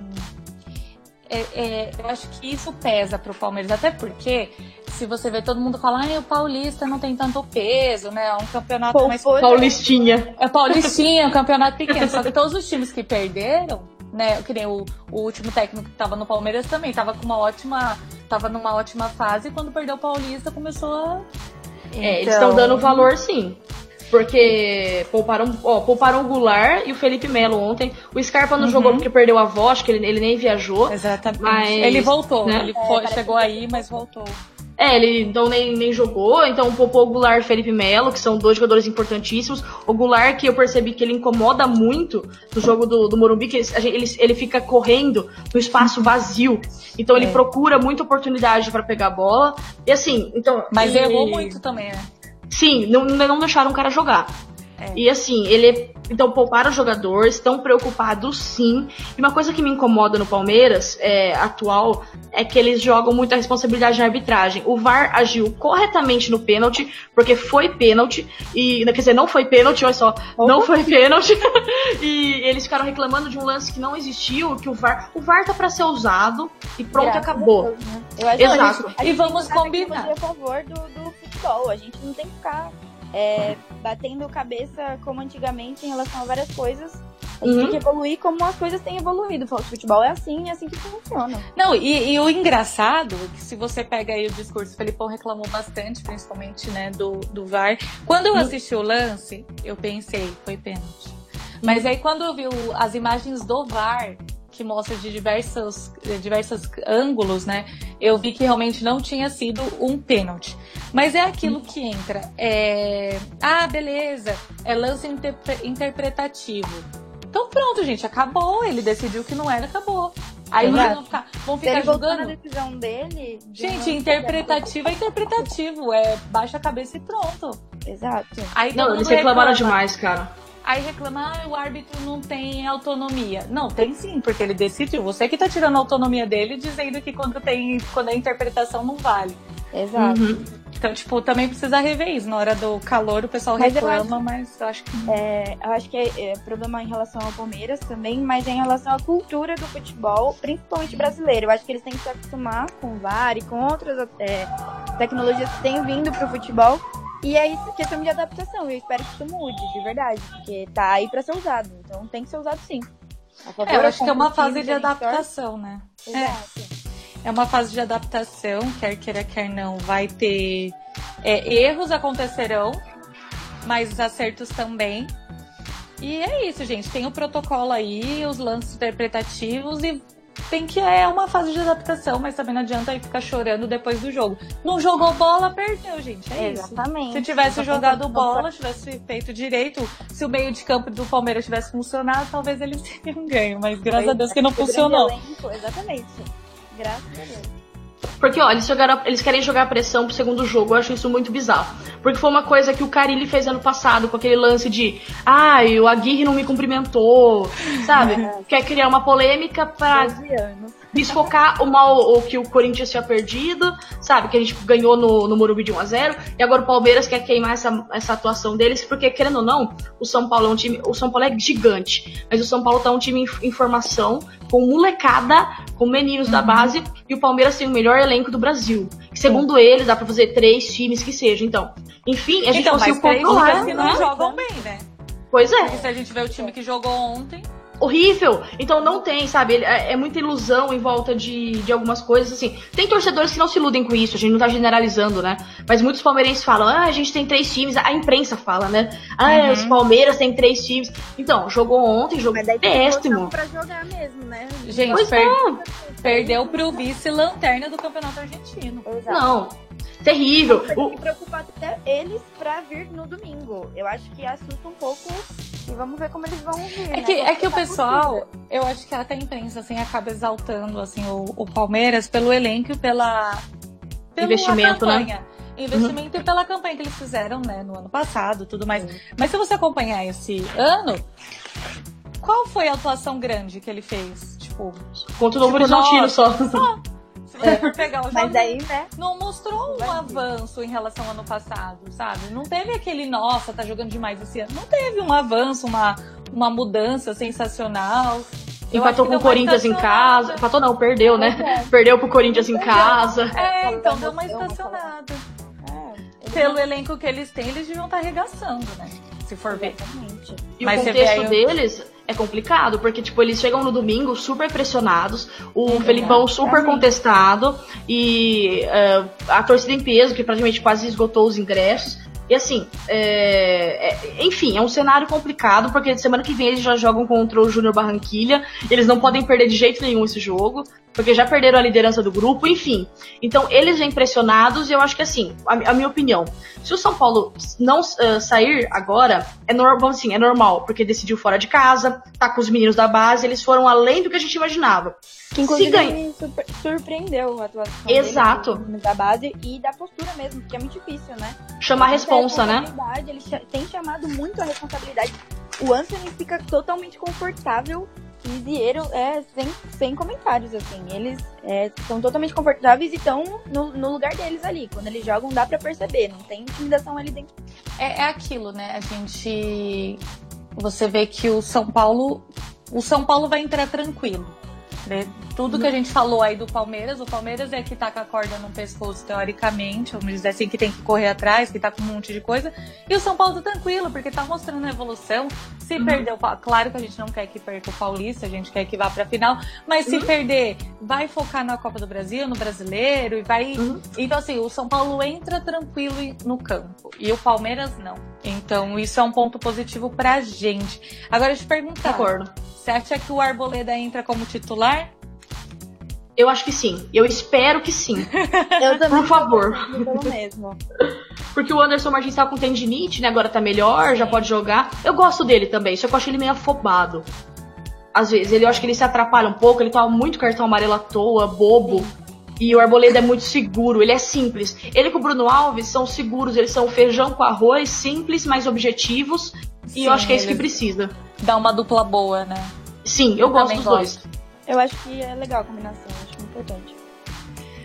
Speaker 2: É, é, eu acho que isso pesa pro Palmeiras, até porque se você vê todo mundo falar, ah, o Paulista não tem tanto peso, né? É um campeonato Pô, mais.
Speaker 1: Paulistinha.
Speaker 2: É Paulistinha, é um campeonato pequeno. Só que todos os times que perderam, né? Que nem o, o último técnico que tava no Palmeiras também, tava com uma ótima. Tava numa ótima fase e quando perdeu o Paulista começou a.
Speaker 1: É, eles estão dando valor sim. Porque pouparam, ó, pouparam o Goulart e o Felipe Melo ontem. O Scarpa não uhum. jogou porque perdeu a voz, que ele, ele nem viajou.
Speaker 2: Exatamente. Mas, ele voltou, né? ele foi, é, chegou aí, mas voltou.
Speaker 1: É, ele então nem, nem jogou, então poupou o Goulart e Felipe Melo, que são dois jogadores importantíssimos. O Goulart, que eu percebi que ele incomoda muito no jogo do, do Morumbi, que ele, ele, ele fica correndo no espaço vazio. Então ele é. procura muita oportunidade para pegar a bola. E assim, então.
Speaker 2: Mas errou muito também, né?
Speaker 1: Sim, não, não deixaram o cara jogar. É. E assim, ele. Então, pouparam o jogador, estão preocupados sim. E uma coisa que me incomoda no Palmeiras é, atual é que eles jogam muita responsabilidade na arbitragem. O VAR agiu corretamente no pênalti, porque foi pênalti. E, quer dizer, não foi pênalti, olha só, Opa. não foi pênalti. e eles ficaram reclamando de um lance que não existiu, que o VAR. O VAR tá para ser usado e pronto, Graças acabou. Deus, né?
Speaker 2: Exato. E vamos combinar.
Speaker 3: a favor do, do futebol. A gente não tem que ficar é, batendo cabeça como antigamente em relação a várias coisas. A gente uhum. tem que evoluir como as coisas têm evoluído. O futebol é assim, é assim que funciona.
Speaker 2: Não, e, e o engraçado, que se você pega aí o discurso, o Felipão reclamou bastante, principalmente, né, do, do VAR. Quando eu uhum. assisti o lance, eu pensei, foi pênalti. Mas aí quando eu vi o, as imagens do VAR, que mostra de diversos, diversos ângulos, né? Eu vi que realmente não tinha sido um pênalti. Mas é aquilo que entra. É... Ah, beleza. É lance interpretativo. Então pronto, gente, acabou. Ele decidiu que não era, acabou. Aí
Speaker 3: vocês
Speaker 2: vão ficar, vão ficar
Speaker 3: julgando. a decisão dele.
Speaker 2: Gente, interpretativo é interpretativo. É baixa a cabeça e pronto.
Speaker 3: Exato.
Speaker 1: Aí não, eles reclamaram demais, cara.
Speaker 2: Aí reclama, ah, o árbitro não tem autonomia. Não, tem sim, porque ele decidiu. Você que tá tirando a autonomia dele, dizendo que quando tem, quando a interpretação não vale.
Speaker 3: Exato. Uhum.
Speaker 2: Então, tipo, também precisa rever isso. Na hora do calor o pessoal mas reclama, acho, mas eu acho que.
Speaker 3: É, eu acho que é, é, problema em relação ao Palmeiras também, mas é em relação à cultura do futebol, principalmente brasileiro. Eu acho que eles têm que se acostumar com o VAR e com outras é, tecnologias que têm vindo pro futebol e é isso, questão de adaptação. Eu espero que isso mude, de verdade. Porque tá aí pra ser usado. Então tem que ser usado sim.
Speaker 2: É, eu acho que é uma fase de adaptação, né? Exato. É. é uma fase de adaptação, quer queira, quer não, vai ter é, erros acontecerão, mas acertos também. E é isso, gente. Tem o protocolo aí, os lances interpretativos e tem que é uma fase de adaptação, mas também não adianta aí ficar chorando depois do jogo. Não jogou bola, perdeu, gente. É
Speaker 3: Exatamente.
Speaker 2: Isso. Se tivesse jogado bola, tivesse feito direito, se o meio de campo do Palmeiras tivesse funcionado, talvez eles teriam ganho. Mas graças a Deus que não funcionou.
Speaker 3: Exatamente. Graças a Deus.
Speaker 1: Porque, ó, eles, jogaram, eles querem jogar pressão pro segundo jogo, eu acho isso muito bizarro. Porque foi uma coisa que o Carilli fez ano passado, com aquele lance de ai, ah, o Aguirre não me cumprimentou, sabe? É. Quer criar uma polêmica pra desfocar o mal o que o Corinthians tinha perdido, sabe? Que a gente ganhou no, no Morumbi de 1x0, e agora o Palmeiras quer queimar essa, essa atuação deles, porque, querendo ou não, o São Paulo é um time. O São Paulo é gigante, mas o São Paulo tá um time em, em formação, com molecada, com meninos uhum. da base, e o Palmeiras tem o melhor elenco do Brasil. Que, segundo ele, dá pra fazer três times que sejam. Então, enfim, a gente
Speaker 2: então,
Speaker 1: conseguiu
Speaker 2: controlar. que não né? jogam bem, né?
Speaker 1: Pois é.
Speaker 2: Porque se a gente vê o time que jogou ontem
Speaker 1: horrível. Então não tem, sabe? É, é, muita ilusão em volta de, de algumas coisas, assim. Tem torcedores que não se iludem com isso, a gente não tá generalizando, né? Mas muitos palmeirenses falam, ah, a gente tem três times, a imprensa fala, né? Ah, uhum. os Palmeiras têm três times. Então, jogou ontem, jogou Mas daí péssimo.
Speaker 3: Pra jogar mesmo, né?
Speaker 2: Gente, per é. perdeu pro vice-lanterna do Campeonato Argentino.
Speaker 1: Exato. Não. Terrível.
Speaker 3: Tem que preocupar até eles pra vir no domingo. Eu acho que assusta um pouco E vamos ver como eles vão vir.
Speaker 2: É
Speaker 3: né?
Speaker 2: que, é que o pessoal,
Speaker 3: possível.
Speaker 2: eu acho que até a imprensa assim, acaba exaltando assim, o, o Palmeiras pelo elenco e pela, pela
Speaker 1: Investimento, né?
Speaker 2: campanha. Investimento e pela campanha que eles fizeram né, no ano passado tudo mais. Mas se você acompanhar esse ano, qual foi a atuação grande que ele fez? Tipo,
Speaker 1: Contra o Novo
Speaker 2: Tipo,
Speaker 1: Horizontino
Speaker 2: nossa,
Speaker 1: só.
Speaker 2: só. Se você for pegar o jogo,
Speaker 3: Mas aí, né?
Speaker 2: não mostrou um avanço em relação ao ano passado, sabe? Não teve aquele, nossa, tá jogando demais esse ano. Não teve um avanço, uma, uma mudança sensacional. Eu
Speaker 1: Empatou com o Corinthians em casa. Empatou não, perdeu, né?
Speaker 3: É.
Speaker 1: Perdeu pro Corinthians em casa.
Speaker 2: É, então deu uma estacionada.
Speaker 3: É,
Speaker 2: Pelo elenco que eles têm, eles deviam estar arregaçando, né? Se for ver.
Speaker 3: Exatamente.
Speaker 1: E
Speaker 2: Mas
Speaker 1: o contexto
Speaker 2: aí
Speaker 1: deles é complicado, porque, tipo, eles chegam no domingo super pressionados, o
Speaker 2: Uhum.
Speaker 1: Felipão super
Speaker 3: Exatamente.
Speaker 1: contestado, e eh, a torcida em peso, que praticamente quase esgotou os ingressos. E assim, é, é- enfim, é um cenário complicado, porque semana que vem eles já jogam contra o Júnior Barranquilha, eles não podem perder de jeito nenhum esse jogo, porque já perderam a liderança do grupo, enfim. Então, eles vêm pressionados, e eu acho que assim, a, a minha opinião, se o São Paulo não ah, sair agora, é, nor vamos assim, é normal, porque decidiu fora de casa, tá com os meninos da base, eles foram além do que a gente imaginava.
Speaker 3: Que inclusive
Speaker 1: ganha-
Speaker 3: me surpre- surpreendeu a atuação
Speaker 1: Exato.
Speaker 3: meninos da base e da postura mesmo, porque é muito difícil, né?
Speaker 1: Chamar a responsa, né?
Speaker 3: responsabilidade, Ele tem chamado muito a responsabilidade. O Anthony fica totalmente confortável e Zieiro é sem, sem comentários, assim. Eles é, são totalmente confortáveis e estão no, no lugar deles ali. Quando eles jogam, dá pra perceber. Não tem intimidação ali dentro.
Speaker 2: É, é aquilo, né? A gente. Você vê que o São Paulo. O São Paulo vai entrar tranquilo. Né? Tudo que a gente falou aí do Palmeiras, o Palmeiras é que tá com a corda no pescoço, teoricamente, vamos dizer assim, que tem que correr atrás, que tá com um monte de coisa. E o São Paulo tá tranquilo, porque tá mostrando a evolução. Se
Speaker 1: Uhum.
Speaker 2: perder Claro que a gente não quer que perca o Paulista, a gente quer que vá pra final, mas se
Speaker 1: Uhum.
Speaker 2: perder, vai focar na Copa do Brasil, no brasileiro, e vai.
Speaker 1: Uhum.
Speaker 2: Então, assim, o São Paulo entra tranquilo no campo. E o Palmeiras não. Então, isso é um ponto positivo pra gente. Agora, eu te perguntar.
Speaker 1: Concordo.
Speaker 2: Você acha que o Arboleda entra como titular?
Speaker 1: Eu acho que sim. Eu espero que sim.
Speaker 3: Eu também
Speaker 1: Por favor.
Speaker 3: tô pelo mesmo.
Speaker 1: Porque o Anderson Martins tava com tendinite, né? Agora tá melhor, já pode jogar. Eu gosto dele também, só que eu acho ele meio afobado. Às vezes, ele, eu acho que ele se atrapalha um pouco, ele toma muito cartão amarelo à toa, bobo. E o Arboleda é muito seguro, ele é simples. Ele com o Bruno Alves são seguros, eles são feijão com arroz, simples, mas objetivos. e
Speaker 2: Sim,
Speaker 1: eu acho que é isso que precisa.
Speaker 2: Dá uma dupla boa, né?
Speaker 1: Sim, eu, gosto
Speaker 2: também
Speaker 1: dos dois.
Speaker 2: gosto.
Speaker 3: Eu acho que é legal a combinação, acho importante.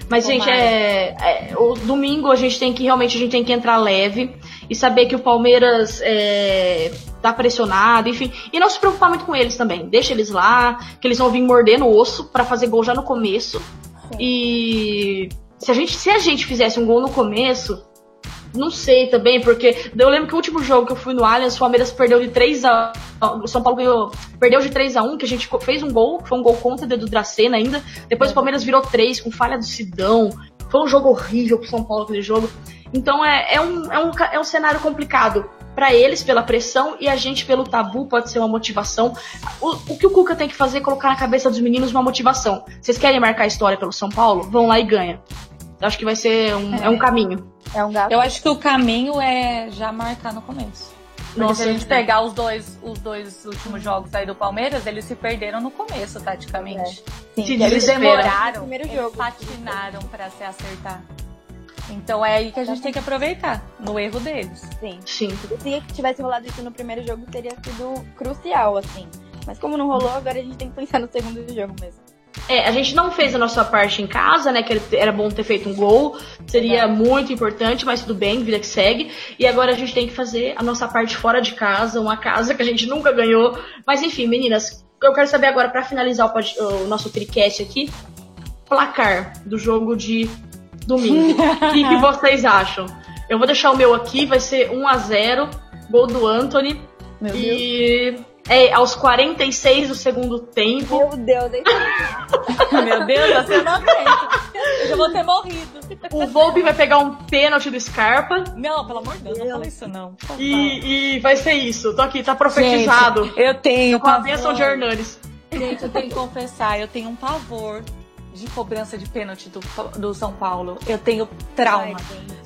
Speaker 1: Mas,
Speaker 2: Tomara.
Speaker 1: gente, é, é, o domingo a gente tem que realmente a gente tem que entrar leve e saber que o Palmeiras é, tá pressionado, enfim. E não se preocupar muito com eles também. Deixa eles lá, que eles vão vir morder no osso pra fazer gol já no começo. E se a gente, se a gente fizesse um gol no começo, não sei também, porque eu lembro que o último jogo que eu fui no Allianz, o Palmeiras perdeu de 3 a o São Paulo ganhou, perdeu de 3 a 1, que a gente fez um gol, foi um gol contra do Dracena ainda. Depois o Palmeiras virou 3 com falha do Sidão. Foi um jogo horrível pro São Paulo aquele jogo. Então é, é, um, é, um, é um cenário complicado para eles pela pressão e a gente pelo tabu pode ser uma motivação. O, o que o Cuca tem que fazer é colocar na cabeça dos meninos uma motivação. Vocês querem marcar a história pelo São Paulo? Vão lá e ganha. Eu acho que vai ser um, é. um caminho.
Speaker 3: É um gato.
Speaker 2: Eu acho que o caminho é já marcar no começo. Porque
Speaker 1: Nossa,
Speaker 2: se a gente pegar os dois, os dois últimos jogos aí do Palmeiras, eles se perderam no começo, taticamente.
Speaker 3: Sim,
Speaker 1: se
Speaker 3: eles
Speaker 2: demoraram,
Speaker 3: Primeiro
Speaker 2: eles
Speaker 3: jogo.
Speaker 2: patinaram pra se acertar. Então é aí que a gente tem que aproveitar, no erro deles.
Speaker 3: Sim.
Speaker 1: Sim.
Speaker 3: Se tivesse rolado isso no primeiro jogo, teria sido crucial, assim. Mas como não rolou, agora a gente tem que pensar no segundo jogo mesmo.
Speaker 1: É, a gente não fez a nossa parte em casa, né? Que era bom ter feito um gol. Seria muito importante, mas tudo bem, vida que segue. E agora a gente tem que fazer a nossa parte fora de casa, uma casa que a gente nunca ganhou. Mas enfim, meninas, eu quero saber agora, pra finalizar o, o nosso tricast aqui, placar do jogo de domingo. O que, que vocês acham? Eu vou deixar o meu aqui, vai ser 1 a 0 gol do Anthony.
Speaker 3: Meu Deus.
Speaker 1: E é aos 46 do segundo tempo.
Speaker 3: Meu Deus, hein?
Speaker 2: Meu Deus, você não. Eu já vou ter morrido.
Speaker 1: O Volpe vai pegar um pênalti do Scarpa.
Speaker 2: Não, pelo amor de Deus, não fala isso não.
Speaker 1: E, e vai ser isso. Tô aqui, tá profetizado.
Speaker 2: Gente, eu tenho
Speaker 1: com a bênção de Hernanes.
Speaker 2: Gente, eu tenho que confessar, eu tenho um pavor de cobrança de pênalti do, do São Paulo. Eu tenho trauma.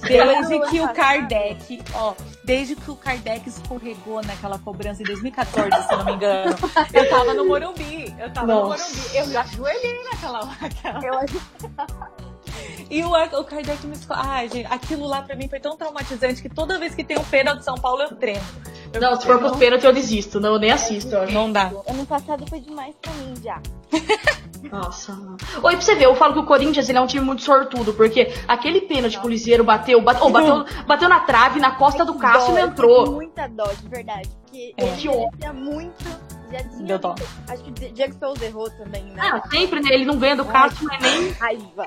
Speaker 2: desde que o Kardec, ó, desde que o Kardec escorregou naquela cobrança em 2014, se não me engano. Eu tava no Morumbi. Eu tava Nossa. no Morumbi. Eu já ajoelhei naquela. naquela... Eu E o, o Kardec me escolheu. Ai, gente, aquilo lá pra mim foi tão traumatizante que toda vez que tem um pênalti de São Paulo eu tremo. Eu
Speaker 1: não, se for pro pênalti eu desisto. Não, eu nem assisto.
Speaker 2: Eu não dá.
Speaker 3: Ano passado foi demais pra mim já.
Speaker 1: Nossa. Oi, pra você ver, eu falo que o Corinthians ele é um time muito sortudo, porque aquele pênalti que o Liseiro bateu, bateu, oh, bateu, bateu na trave, na costa do Cássio e entrou.
Speaker 3: Muita dó, de verdade. Porque é. ele tinha muito. Já tinha. Deu dó. Acho que o Diego Souza errou também, né?
Speaker 1: Ah, sempre, né? Ele não ganha do Cássio, mas nem.
Speaker 3: Raiva.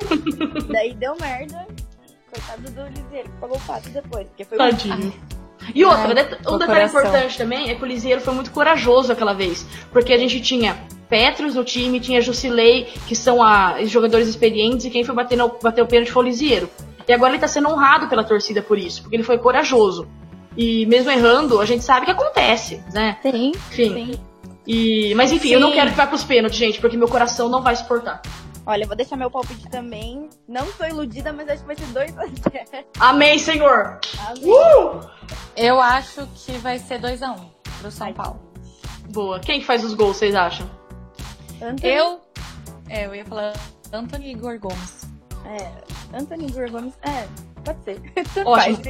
Speaker 3: Daí deu merda. Coitado do Liseiro, que pagou o pato depois. Porque foi
Speaker 1: Tadinho. Um... E outra, Ai, um detalhe importante também é que o Liseiro foi muito corajoso aquela vez. Porque a gente tinha Petros no time, tinha Jusilei, que são a, os jogadores experientes, e quem foi bater, no, bater o pênalti foi o Lisieiro. E agora ele tá sendo honrado pela torcida por isso, porque ele foi corajoso. E mesmo errando, a gente sabe que acontece, né?
Speaker 3: Sim.
Speaker 1: Enfim. Sim. E, mas enfim, Sim. eu não quero que vá pros pênaltis, gente, porque meu coração não vai suportar.
Speaker 3: Olha, eu vou deixar meu palpite também. Não sou iludida, mas acho que vai ser 2 a 0
Speaker 1: Amém, Senhor!
Speaker 3: Amém. Uh!
Speaker 2: Eu acho que vai ser 2 a 1 um pro São Paulo.
Speaker 1: Boa. Quem faz os gols, vocês acham?
Speaker 2: Anthony... Eu. É, eu ia falar Anthony Igor Gomes.
Speaker 3: É, Anthony Igor Gomes. É, pode ser.
Speaker 1: Ótimo.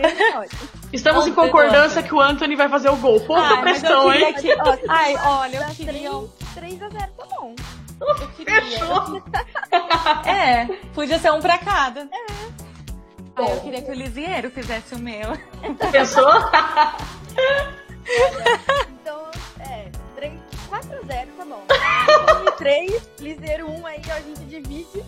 Speaker 1: Estamos Ontem em concordância que o Anthony vai fazer o gol. Ponta pressão, hein?
Speaker 2: Que... Ai, olha, eu queria.
Speaker 3: 3 a 0 tá bom.
Speaker 1: Eu queria. Fechou.
Speaker 2: é, podia ser um pra cada. É. Ai, eu queria que o Lisieiro fizesse o meu.
Speaker 1: Pensou?
Speaker 3: então, é, 3, 4 a 0 tá bom. 3, Liseiro 1 aí, a gente divide.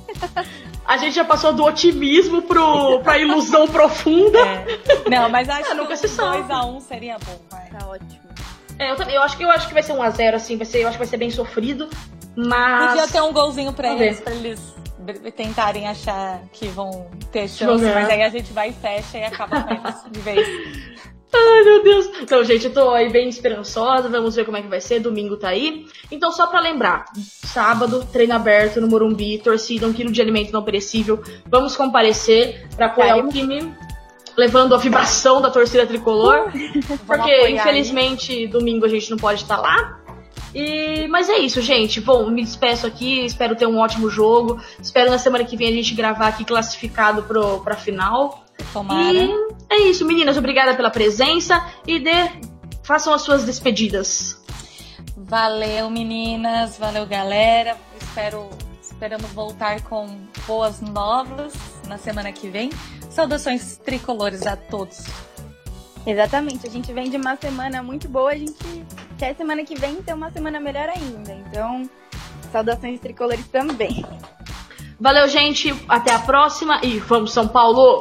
Speaker 1: A gente já passou do otimismo pro, pra ilusão profunda.
Speaker 2: É. Não, mas acho que 2x1 seria bom, vai.
Speaker 3: Tá ótimo.
Speaker 1: É, eu, também, eu, acho que, eu acho que vai ser 1x0, assim, vai ser, eu acho que vai ser bem sofrido, mas...
Speaker 2: Podia ter um golzinho pra Vamos eles, ver. pra eles tentarem achar que vão ter chance, mas aí a gente vai e fecha e acaba com eles de vez.
Speaker 1: Ai, meu Deus. Então, gente, eu tô aí bem esperançosa. Vamos ver como é que vai ser. Domingo tá aí. Então, só pra lembrar: sábado, treino aberto no Morumbi, torcida, um quilo de alimento não perecível. Vamos comparecer pra apoiar o time, levando a vibração da torcida tricolor. Porque, infelizmente, aí. domingo a gente não pode estar lá. E, mas é isso, gente. Bom, me despeço aqui. Espero ter um ótimo jogo. Espero na semana que vem a gente gravar aqui classificado pro, pra final.
Speaker 2: Tomara.
Speaker 1: E é isso, meninas. Obrigada pela presença e dê, façam as suas despedidas.
Speaker 2: Valeu, meninas. Valeu, galera. Espero, esperamos voltar com boas novas na semana que vem. Saudações tricolores a todos.
Speaker 3: Exatamente. A gente vem de uma semana muito boa. A gente quer semana que vem ter uma semana melhor ainda. Então, saudações tricolores também.
Speaker 1: Valeu, gente. Até a próxima e vamos, São Paulo!